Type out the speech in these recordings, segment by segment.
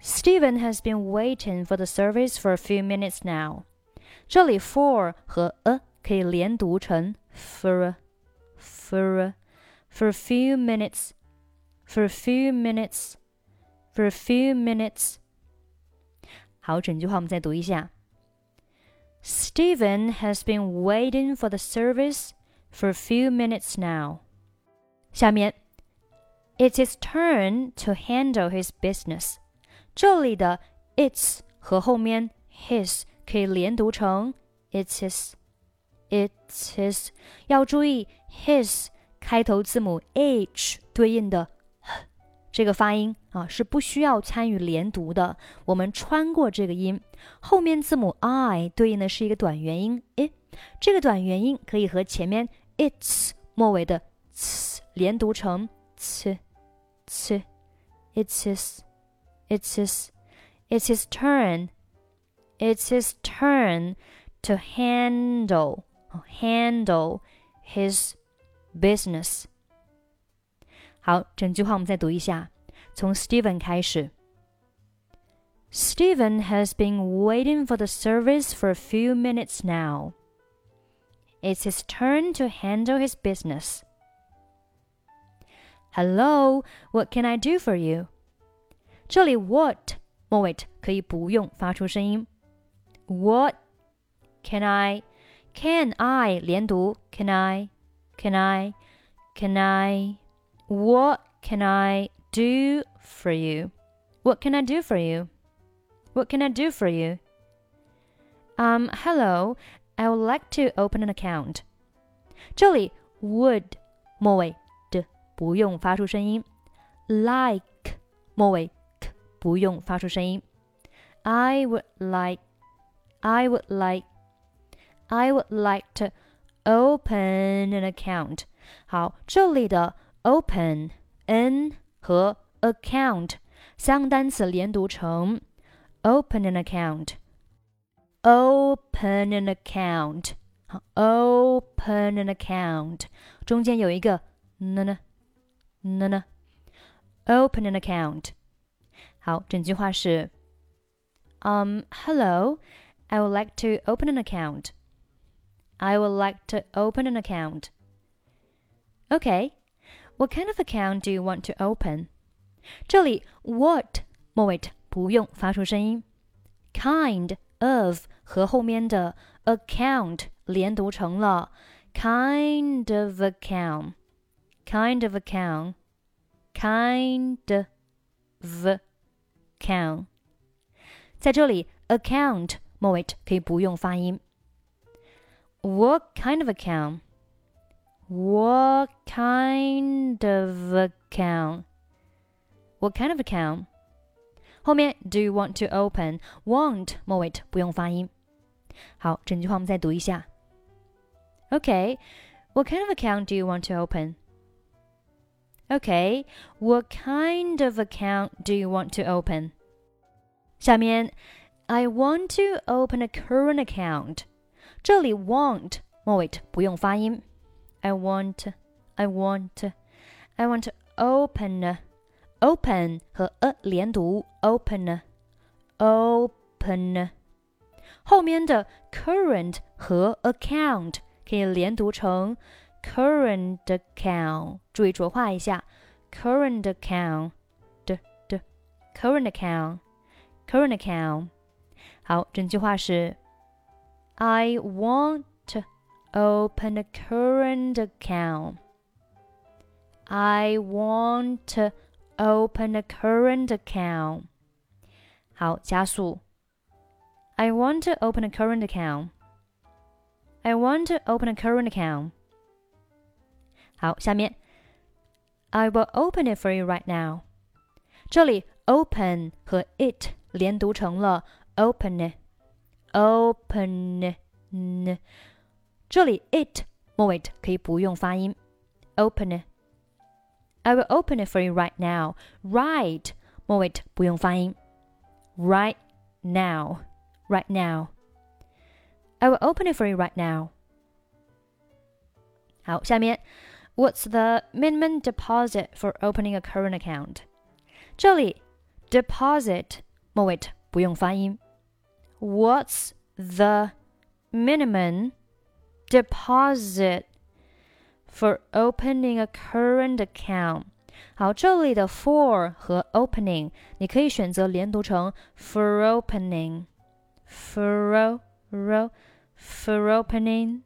Steven has been waiting for the service for a few minutes now. now。这里 for 和 a 可以连读成 for a, for a, for a few minutes for a few minutes for a few minutes。好，整句话我们再读一下。Steven has been waiting for the service for a few minutes now. 下面, it's his turn to handle his business. 这里的 it's 和后面 his 可以连读成 it's his。It's his，要注意 his 开头字母 h 对应的这个发音啊是不需要参与连读的，我们穿过这个音，后面字母 i 对应的是一个短元音 i，这个短元音可以和前面 its 末尾的 ts 连读成 ts ts it's his It's his, it's his turn. It's his turn to handle handle his business。好，整句话我们再读一下，从 Steven 开始。Steven has been waiting for the service for a few minutes now. It's his turn to handle his business. Hello, what can I do for you? 这里 what 末尾可以不用发出声音。What can I? Can I 连读？Can I? Can I? Can I? What can I do for you? What can I do for you? What can I do for you? Um, hello. I would like to open an account. 这里 would 末尾的不用发出声音，like 末尾 k 不用发出声音。I would like, I would like, I would like to open an account. 好，这里的 open n 和 account 三个单词连读成 open an account。Open an account，好，open an account，中间有一个呢呢呢呢，open an account。 好，整句话是，Um, hello, I would like to open an account. I would like to open an account. Okay, what kind of account do you want to open? 这里 what 末尾不用发出声音，kind of 和后面的 account 连读成了 kind of account, kind of account, kind of account。在这里 account 末尾可以不用发音。What kind of account? What kind of account? What kind of account? 后面 Do you want to open? Want 末尾不用发音。好，整句话我们再读一下。Okay, what kind of account do you want to open? Okay, what kind of account do you want to open? 下面，I want to open a current account。这里 want 末尾不用发音。I want, I want, I want to open, open 和 a 连读，open, open。后面的 current 和 account 可以连读成 current account。注意浊化一下，current account 的的 current account, current account。好，整句话是：I want open a current account. I want to open a current account. 好，加速。I want to open a current account. I want to open a current account. 好，下面 I will open it for you right now. 这里 open 和 it 连读成了 open it, open it. 这里 it 末尾可以不用发音，open it。I will open it for you right now. Right 末尾不用发音，right now, right now. I will open it for you right now. 好，下面 What's the minimum deposit for opening a current account？这里 deposit 末尾不用发音。What's the minimum deposit for opening a current account？好，这里的 for 和 opening 你可以选择连读成 for opening，for ro for opening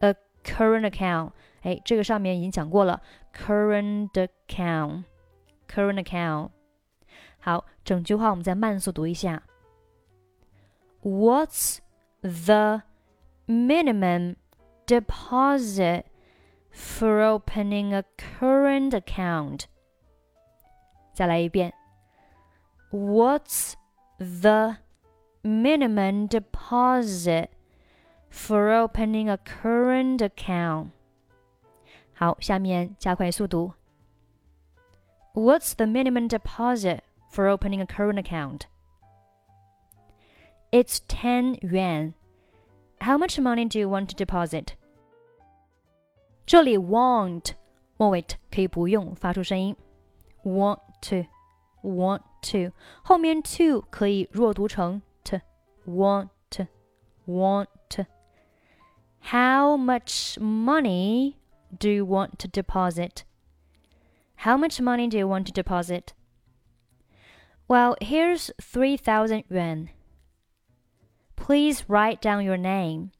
a current account。 哎，这个上面已经讲过了，current account，current account。好，整句话我们再慢速读一下。What's the minimum deposit for opening a current account? 再来一遍。What's the minimum deposit for opening a current account? 好，下面加快速读。What's the minimum deposit for opening a current account? It's 10 yuan. How much money do you want to deposit? 这里 want 末尾可以不用发出声音，want to want to 后面 to 可以弱读成 to want to want to. How much money do you want to deposit? How much money do you want to deposit? Well, here's 3,000 yuan. Please write down your name.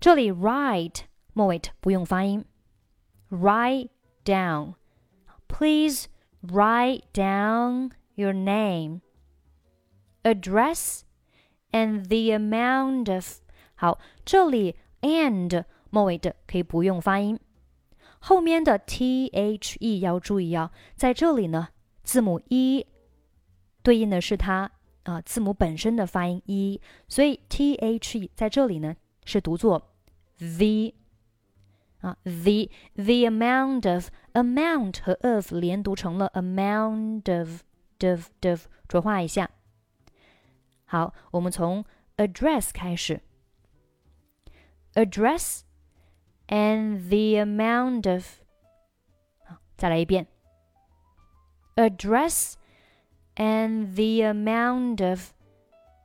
这里 write 末尾不用发音。Write down. Please write down your name, address, and the amount of. 好，这里 and 末尾的可以不用发音。 后面的 t h e 要注意啊，在这里呢，字母 e 对应的是它啊字母本身的发音 e，所以 t h e 在这里呢是读作 the 啊 the the amount of amount 和 of 连读成了 amount of of of 浊化一下。好，我们从 address 开始，address。and the amount of 再来一遍 address and the amount of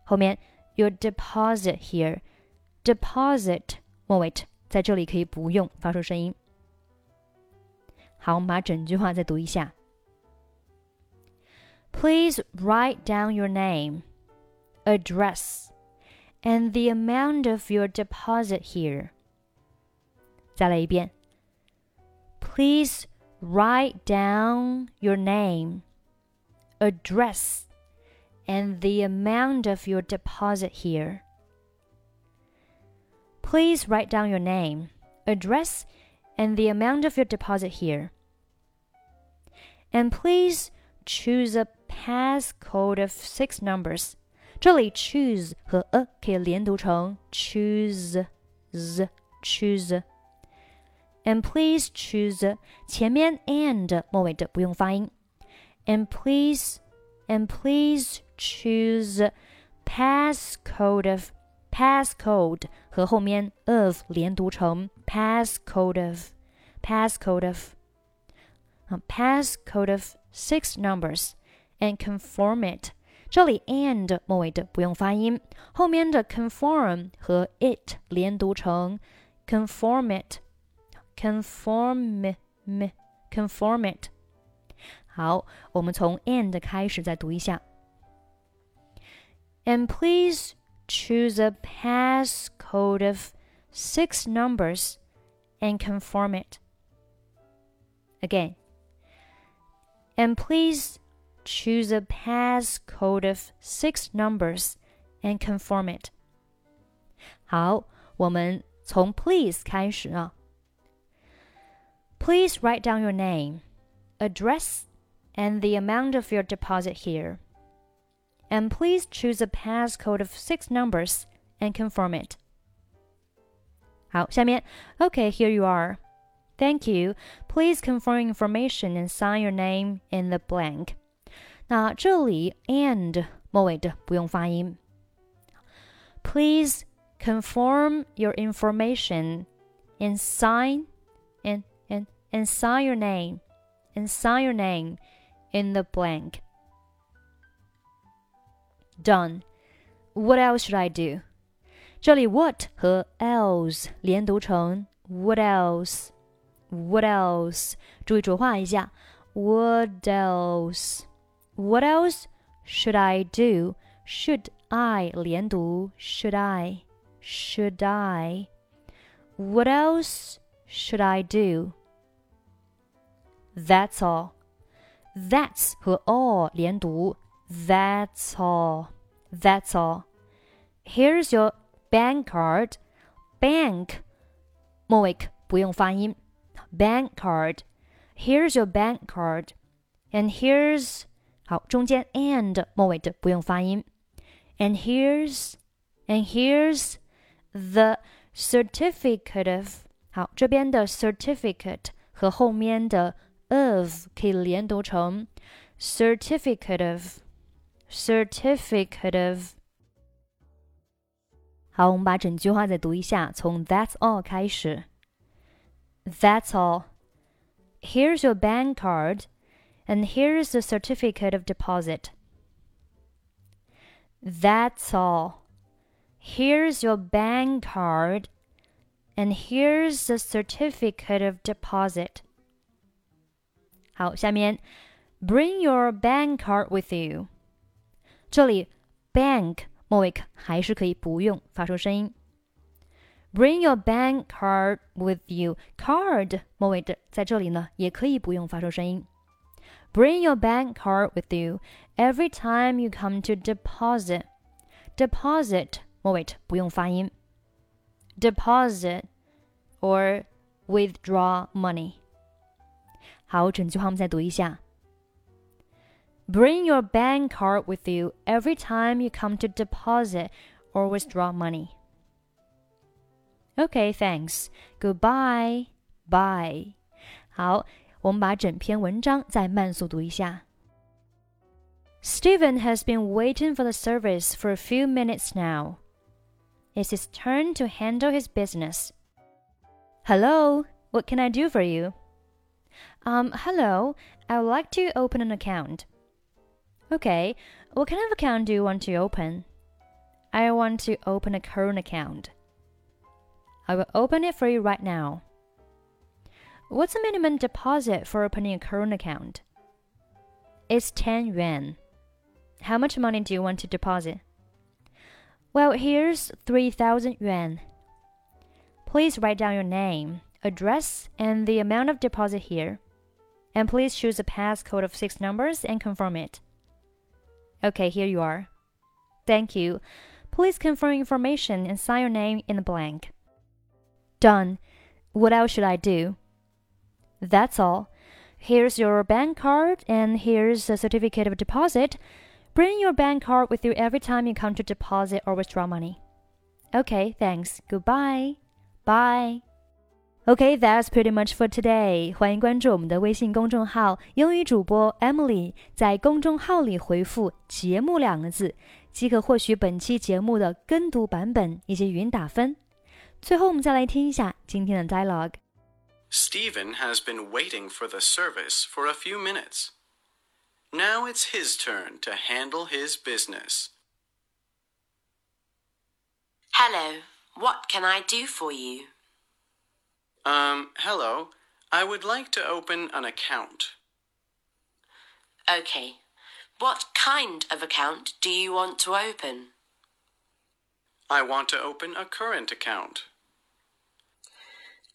后面 your deposit here deposit 末尾在这里可以不用发出声音。好，我们把整句话再读一下。Please write down your name, address, and the amount of your deposit here. 再来一遍。Please write down your name, address, and the amount of your deposit here. Please write down your name, address, and the amount of your deposit here. And please choose a passcode of six numbers. 这里 choose 和 a 可以连读成 choose z choose and please choose 前面 and 末尾的不用发音。And please and please choose passcode of passcode 和后面 of 连读成 passcode of passcode of passcode of six numbers and conform it。这里 and 末尾的不用发音，后面的 conform 和 it 连读成 conform it。 conform conform it。好，我们从 and 开始再读一下。And please choose a passcode of six numbers and conform it. Again. And please choose a passcode of six numbers and conform it. 好，我们从 please 开始啊。 Please write down your name, address, and the amount of your deposit here. And please choose a passcode of six numbers and confirm it. 好，下面 Okay, here you are. Thank you. Please confirm information and sign your name in the blank. 那这里 and 末尾的不用发音。Please confirm your information and sign and and sign your name and sign your name in the blank. Done. What else should I do? 这里 what 和 else 连读成 what else。What else？注意浊化一下。What else? What else should I do? Should I 连读？Should I? Should I? What else should I do? That's all. That's 和 all 连读。That's all. That's all. Here's your bank card. Bank 末尾不用发音。bank card. Here's your bank card. And here's 好，中间 and 末尾的不用发音。And here's and here's the certificate of 好，这边的 certificate 和后面的 of 可以连读成 certificate of certificate of。好，我们把整句话再读一下，从 That's all 开始。that's all. Here's your bank card, and here's the certificate of deposit. That's all. Here's your bank card, and here's the certificate of deposit. 好，下面 bring your bank card with you。这里 bank 末尾还是可以不用发出声音。Bring your bank card with you. Card 末尾的在这里呢，也可以不用发出声音。Bring your bank card with you every time you come to deposit. Deposit 末尾不用发音。Deposit or withdraw money. 好，整句话我们再读一下。Bring your bank card with you every time you come to deposit or withdraw money. Okay, thanks. Goodbye. Bye. 好，我们把整篇文章再慢速读一下。Steven has been waiting for the service for a few minutes now. It's his turn to handle his business. Hello, what can I do for you? Um, hello, I would like to open an account. Okay, what kind of account do you want to open? I want to open a current account. I will open it for you right now. What's the minimum deposit for opening a current account? It's 10 yuan. How much money do you want to deposit? Well, here's 3,000 yuan. Please write down your name, address, and the amount of deposit here. And please choose a passcode of six numbers and confirm it. Okay, here you are. Thank you. Please confirm information and sign your name in the blank. Done. What else should I do? That's all. Here's your bank card and here's a certificate of deposit. Bring your bank card with you every time you come to deposit or withdraw money. Okay, thanks. Goodbye. Bye. Okay, that's pretty much for today. 欢迎关注我们的微信公众号“英语主播 Emily”，在公众号里回复“节目”两个字，即可获取本期节目的跟读版本以及语音打分。最后，我们再来听一下今天的 dialogue。Steven has been waiting for the service for a few minutes. Now it's his turn to handle his business. Hello, what can I do for you? Um, hello. I would like to open an account. Okay. What kind of account do you want to open? I want to open a current account.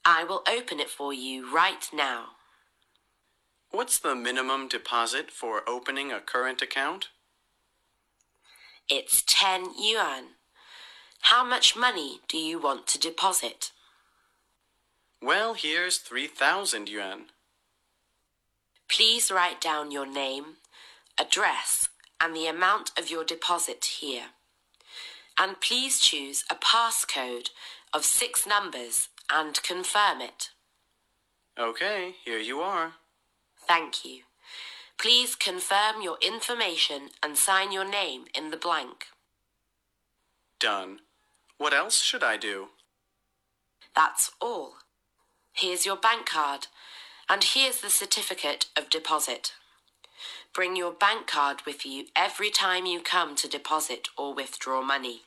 I will open it for you right now. What's the minimum deposit for opening a current account? It's 10 yuan. How much money do you want to deposit? Well, here's 3,000 yuan. Please write down your name, address, and the amount of your deposit here. And please choose a passcode of six numbers and confirm it. Okay, here you are. Thank you. Please confirm your information and sign your name in the blank. Done. What else should I do? That's all. Here's your bank card, and here's the certificate of deposit. bring your bank card with you every time you come to deposit or withdraw money.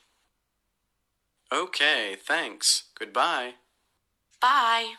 Okay, thanks. Goodbye. Bye.